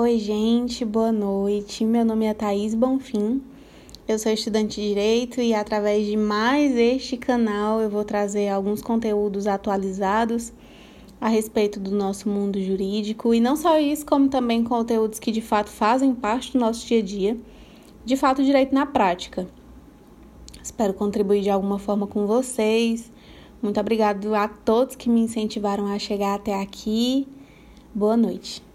Oi, gente, boa noite. Meu nome é Thaís Bonfim. Eu sou estudante de Direito e através de mais este canal eu vou trazer alguns conteúdos atualizados a respeito do nosso mundo jurídico e não só isso, como também conteúdos que de fato fazem parte do nosso dia a dia, de fato, direito na prática. Espero contribuir de alguma forma com vocês. Muito obrigado a todos que me incentivaram a chegar até aqui. Boa noite.